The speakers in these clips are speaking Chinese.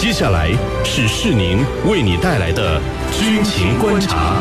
接下来是世宁为你带来的军情观察。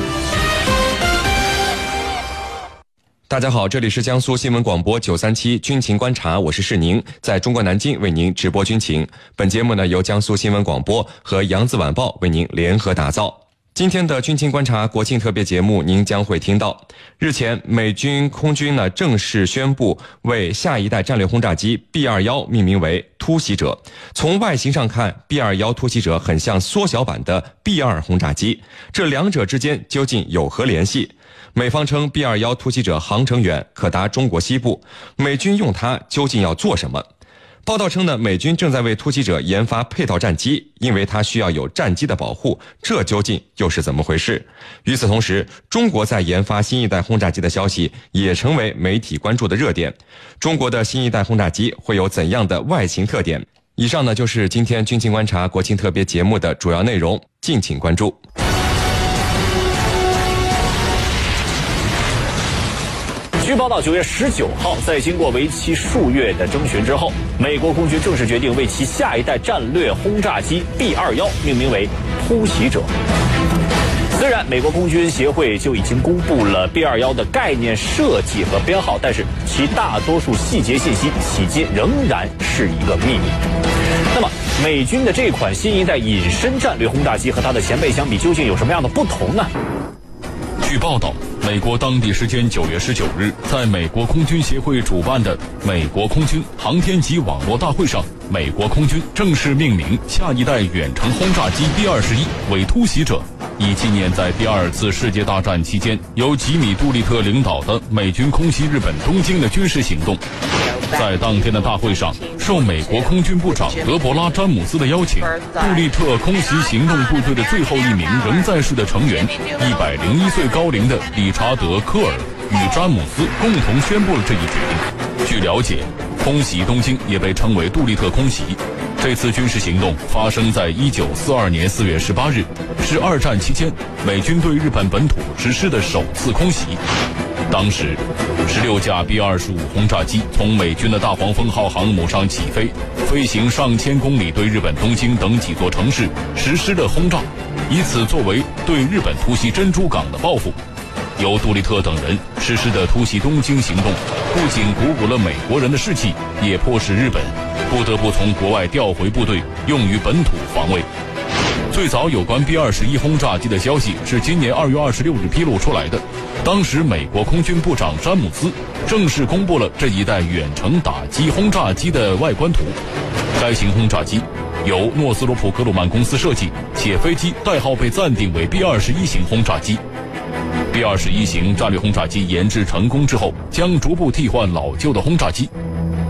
大家好，这里是江苏新闻广播九三七军情观察，我是世宁，在中国南京为您直播军情。本节目呢由江苏新闻广播和扬子晚报为您联合打造。今天的军情观察国庆特别节目，您将会听到：日前，美军空军呢正式宣布为下一代战略轰炸机 B 二幺命名为“突袭者”。从外形上看，B 二幺突袭者很像缩小版的 B 二轰炸机，这两者之间究竟有何联系？美方称 B 二幺突袭者航程远，可达中国西部，美军用它究竟要做什么？报道称呢，美军正在为突袭者研发配套战机，因为它需要有战机的保护。这究竟又是怎么回事？与此同时，中国在研发新一代轰炸机的消息也成为媒体关注的热点。中国的新一代轰炸机会有怎样的外形特点？以上呢就是今天军情观察国庆特别节目的主要内容，敬请关注。据报道，九月十九号，在经过为期数月的征询之后，美国空军正式决定为其下一代战略轰炸机 B 二幺命名为“突袭者”。虽然美国空军协会就已经公布了 B 二幺的概念设计和编号，但是其大多数细节信息迄今仍然是一个秘密。那么，美军的这款新一代隐身战略轰炸机和它的前辈相比，究竟有什么样的不同呢？据报道。美国当地时间九月十九日，在美国空军协会主办的美国空军航天及网络大会上，美国空军正式命名下一代远程轰炸机 B 二十一为“突袭者”，以纪念在第二次世界大战期间由吉米·杜立特领导的美军空袭日本东京的军事行动。在当天的大会上，受美国空军部长德伯拉·詹姆斯的邀请，杜立特空袭行动部队的最后一名仍在世的成员，一百零一岁高龄的理查德·科尔与詹姆斯共同宣布了这一决定。据了解，空袭东京也被称为杜立特空袭。这次军事行动发生在一九四二年四月十八日，是二战期间美军对日本本土实施的首次空袭。当时，十六架 B 二十五轰炸机从美军的大黄蜂号航母上起飞，飞行上千公里，对日本东京等几座城市实施了轰炸，以此作为对日本突袭珍珠港的报复。由杜立特等人实施的突袭东京行动，不仅鼓舞了美国人的士气，也迫使日本不得不从国外调回部队，用于本土防卫。最早有关 B 二十一轰炸机的消息是今年二月二十六日披露出来的。当时，美国空军部长詹姆斯正式公布了这一代远程打击轰炸机的外观图。该型轰炸机由诺斯罗普格鲁曼公司设计，且飞机代号被暂定为 B 二十一型轰炸机。B 二十一型战略轰炸机研制成功之后，将逐步替换老旧的轰炸机。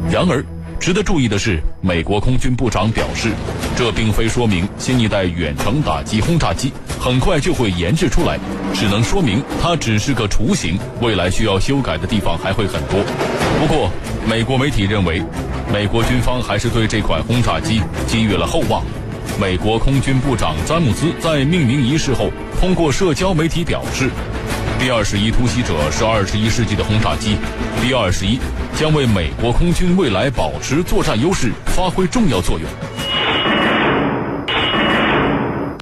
然而，值得注意的是，美国空军部长表示，这并非说明新一代远程打击轰炸机很快就会研制出来，只能说明它只是个雏形，未来需要修改的地方还会很多。不过，美国媒体认为，美国军方还是对这款轰炸机寄予了厚望。美国空军部长詹姆斯在命名仪式后，通过社交媒体表示。B 二十一突袭者是二十一世纪的轰炸机，B 二十一将为美国空军未来保持作战优势发挥重要作用。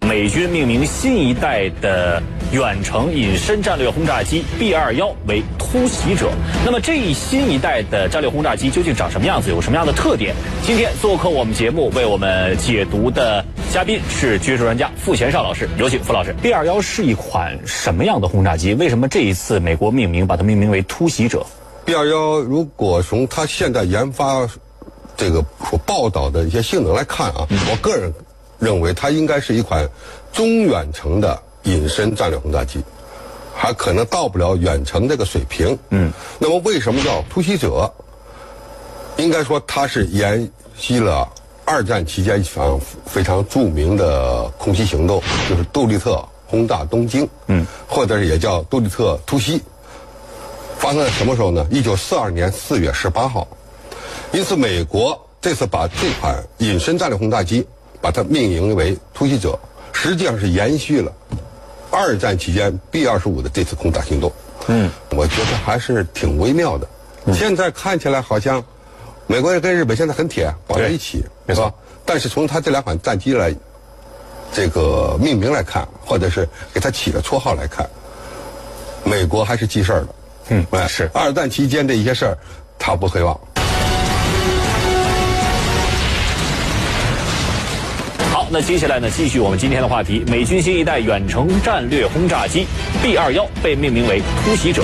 美军命名新一代的远程隐身战略轰炸机 B 二幺为“突袭者”。那么，这一新一代的战略轰炸机究竟长什么样子，有什么样的特点？今天做客我们节目为我们解读的嘉宾是军事专家傅前少老师，有请傅老师。B 二幺是一款什么样的轰炸机？为什么这一次美国命名把它命名为“突袭者 ”？B 二幺如果从它现在研发这个所报道的一些性能来看啊，我个人。认为它应该是一款中远程的隐身战略轰炸机，还可能到不了远程这个水平。嗯，那么为什么叫突袭者？应该说它是沿袭了二战期间一场非常著名的空袭行动，就是杜立特轰炸东京。嗯，或者也叫杜立特突袭，发生在什么时候呢？一九四二年四月十八号。因此，美国这次把这款隐身战略轰炸机。把它命名为“突袭者”，实际上是延续了二战期间 B 二十五的这次轰炸行动。嗯，我觉得还是挺微妙的。现在看起来好像美国人跟日本现在很铁，绑在一起，没错？但是从他这两款战机来这个命名来看，或者是给他起的绰号来看，美国还是记事儿的。嗯哎，是二战期间的一些事儿，他不会忘。好，那接下来呢，继续我们今天的话题。美军新一代远程战略轰炸机 B 二幺被命名为突袭者。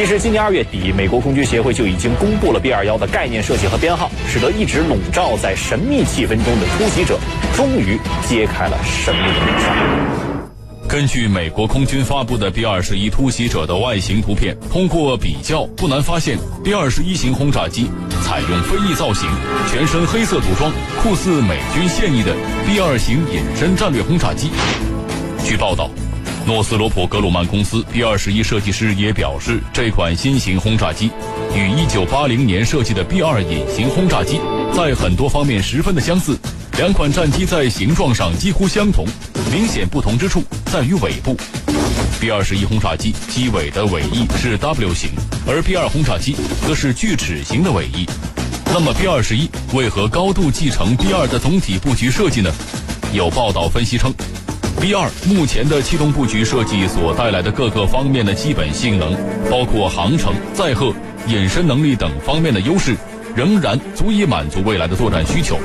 其实今年二月底，美国空军协会就已经公布了 B 二幺的概念设计和编号，使得一直笼罩在神秘气氛中的突袭者，终于揭开了神秘的面纱。根据美国空军发布的 B 二十一突袭者的外形图片，通过比较不难发现，B 二十一型轰炸机采用飞翼造型，全身黑色涂装，酷似美军现役的 B 二型隐身战略轰炸机。据报道，诺斯罗普格鲁曼公司 B 二十一设计师也表示，这款新型轰炸机与一九八零年设计的 B 二隐形轰炸机在很多方面十分的相似。两款战机在形状上几乎相同，明显不同之处在于尾部。B 二十一轰炸机机尾的尾翼是 W 型，而 B 二轰炸机则是锯齿形的尾翼。那么 B 二十一为何高度继承 B 二的总体布局设计呢？有报道分析称，B 二目前的气动布局设计所带来的各个方面的基本性能，包括航程、载荷、隐身能力等方面的优势，仍然足以满足未来的作战需求。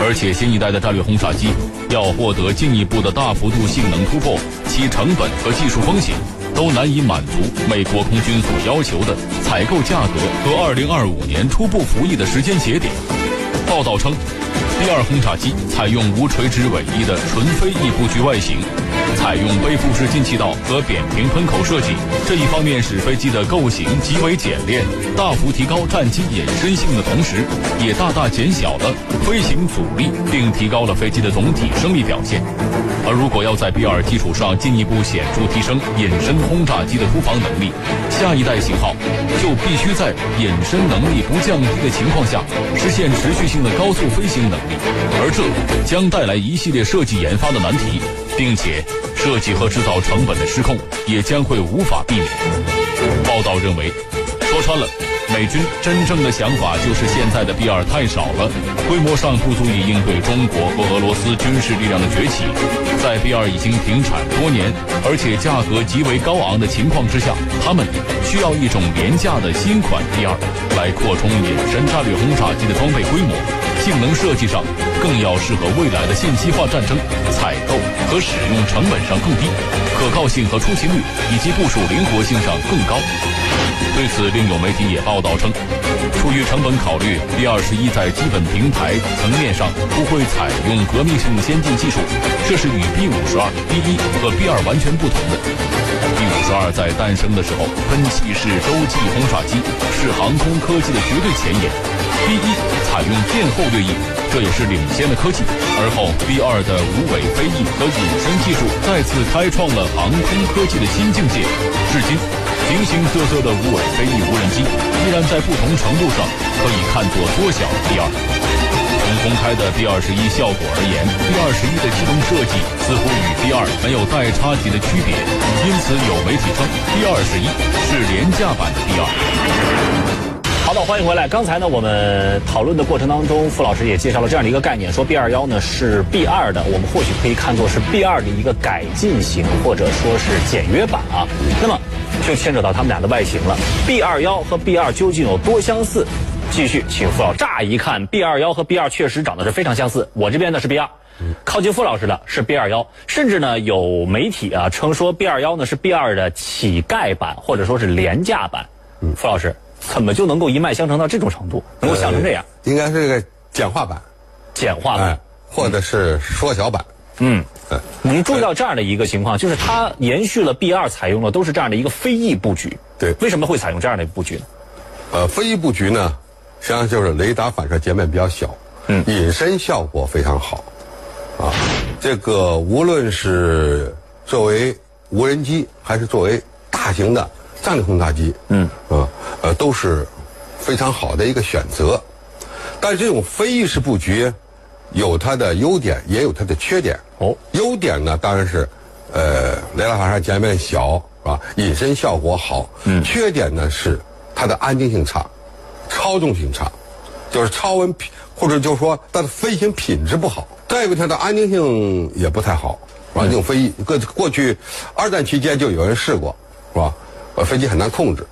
而且新一代的战略轰炸机要获得进一步的大幅度性能突破，其成本和技术风险都难以满足美国空军所要求的采购价格和二零二五年初步服役的时间节点。报道称第二轰炸机采用无垂直尾翼的纯飞翼布局外形，采用背负式进气道和扁平喷口设计，这一方面使飞机的构型极为简练，大幅提高战机隐身性的同时，也大大减小了飞行阻力，并提高了飞机的总体升力表现。而如果要在 B 二基础上进一步显著提升隐身轰炸机的突防能力，下一代型号就必须在隐身能力不降低的情况下，实现持续性的高速飞行能力，而这将带来一系列设计研发的难题，并且设计和制造成本的失控也将会无法避免。报道认为，说穿了。美军真正的想法就是现在的 B 二太少了，规模上不足以应对中国和俄罗斯军事力量的崛起。在 B 二已经停产多年，而且价格极为高昂的情况之下，他们需要一种廉价的新款 B 二来扩充隐身战略轰炸机的装备规模，性能设计上更要适合未来的信息化战争，采购和使用成本上更低，可靠性和出勤率以及部署灵活性上更高。对此，另有媒体也报道称，出于成本考虑，B 二十一在基本平台层面上不会采用革命性先进技术，这是与 B 五十二、B 一和 B 二完全不同的。B 五十二在诞生的时候，喷气式洲际轰炸机是航空科技的绝对前沿；B 一采用电后掠翼，这也是领先的科技。而后 B 二的无尾飞翼和隐身技术再次开创了航空科技的新境界。至今。形形色色的无尾飞翼无人机，依然在不同程度上可以看作缩小 B 二。从公开的 B 二十一效果而言，B 二十一的气动设计似乎与 B 二没有代差级的区别，因此有媒体称 B 二十一是廉价版的 B 二。好，欢迎回来。刚才呢，我们讨论的过程当中，傅老师也介绍了这样的一个概念，说 B 二幺呢是 B 二的，我们或许可以看作是 B 二的一个改进型，或者说是简约版啊。那么就牵扯到他们俩的外形了。B 二幺和 B 二究竟有多相似？继续，请傅老乍一看，B 二幺和 B 二确实长得是非常相似。我这边呢是 B 二，靠近傅老师的是 B 二幺，甚至呢有媒体啊称说 B 二幺呢是 B 二的乞丐版，或者说是廉价版。嗯傅老师怎么就能够一脉相承到这种程度，能够想成这样？应该是个简化版，简化版，哎，或者是缩小版。嗯。我们注意到这样的一个情况，就是它延续了 B 二采用的都是这样的一个飞翼布局。对，为什么会采用这样的布局呢？呃，飞翼布局呢，实际上就是雷达反射截面比较小，嗯，隐身效果非常好，啊，这个无论是作为无人机还是作为大型的战略轰炸机，嗯，啊，呃，都是非常好的一个选择。但是这种飞翼式布局有它的优点，也有它的缺点。哦，优点呢当然是，呃，雷达反射截面小，是吧？隐身效果好。嗯。缺点呢是它的安定性差，操纵性差，就是超温或者就是说它的飞行品质不好。再一个，它的安定性也不太好，是吧？这种飞翼过过去二战期间就有人试过，是吧？呃，飞机很难控制。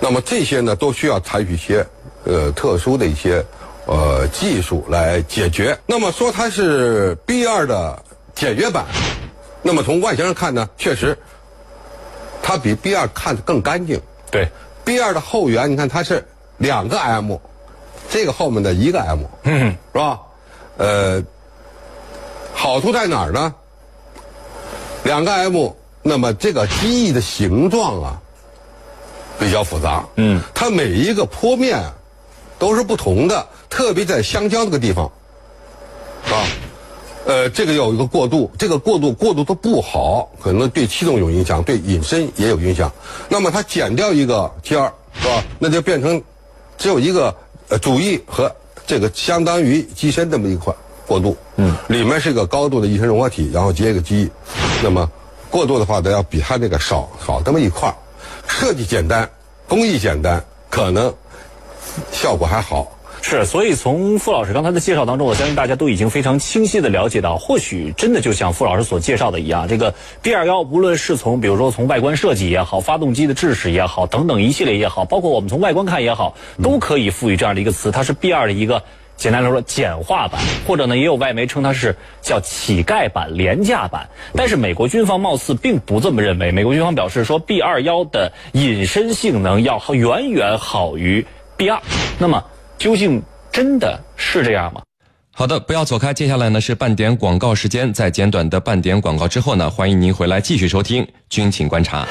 那么这些呢，都需要采取一些呃特殊的一些呃技术来解决。那么说它是 B 二的简约版，那么从外形上看呢，确实它比 B 二看得更干净。对，B 二的后缘，你看它是两个 M，这个后面的一个 M，嗯，是吧？呃，好处在哪儿呢？两个 M，那么这个机翼的形状啊比较复杂，嗯，它每一个坡面啊都是不同的，特别在相交这个地方，啊，呃，这个有一个过渡，这个过渡过渡的不好，可能对气动有影响，对隐身也有影响。那么它减掉一个尖儿，是吧？那就变成只有一个呃主翼和这个相当于机身这么一块过渡，嗯，里面是一个高度的翼身融合体，然后接一个机翼，那么过渡的话呢，要比它这个少少这么一块儿，设计简单，工艺简单，可能效果还好。是，所以从傅老师刚才的介绍当中，我相信大家都已经非常清晰的了解到，或许真的就像傅老师所介绍的一样，这个 B 二幺无论是从比如说从外观设计也好，发动机的制式也好，等等一系列也好，包括我们从外观看也好，都可以赋予这样的一个词，它是 B 二的一个。简单来说，简化版，或者呢，也有外媒称它是叫乞丐版、廉价版。但是美国军方貌似并不这么认为。美国军方表示说，B 二幺的隐身性能要远远好于 B 二。那么，究竟真的是这样吗？好的，不要走开，接下来呢是半点广告时间，在简短的半点广告之后呢，欢迎您回来继续收听军情观察。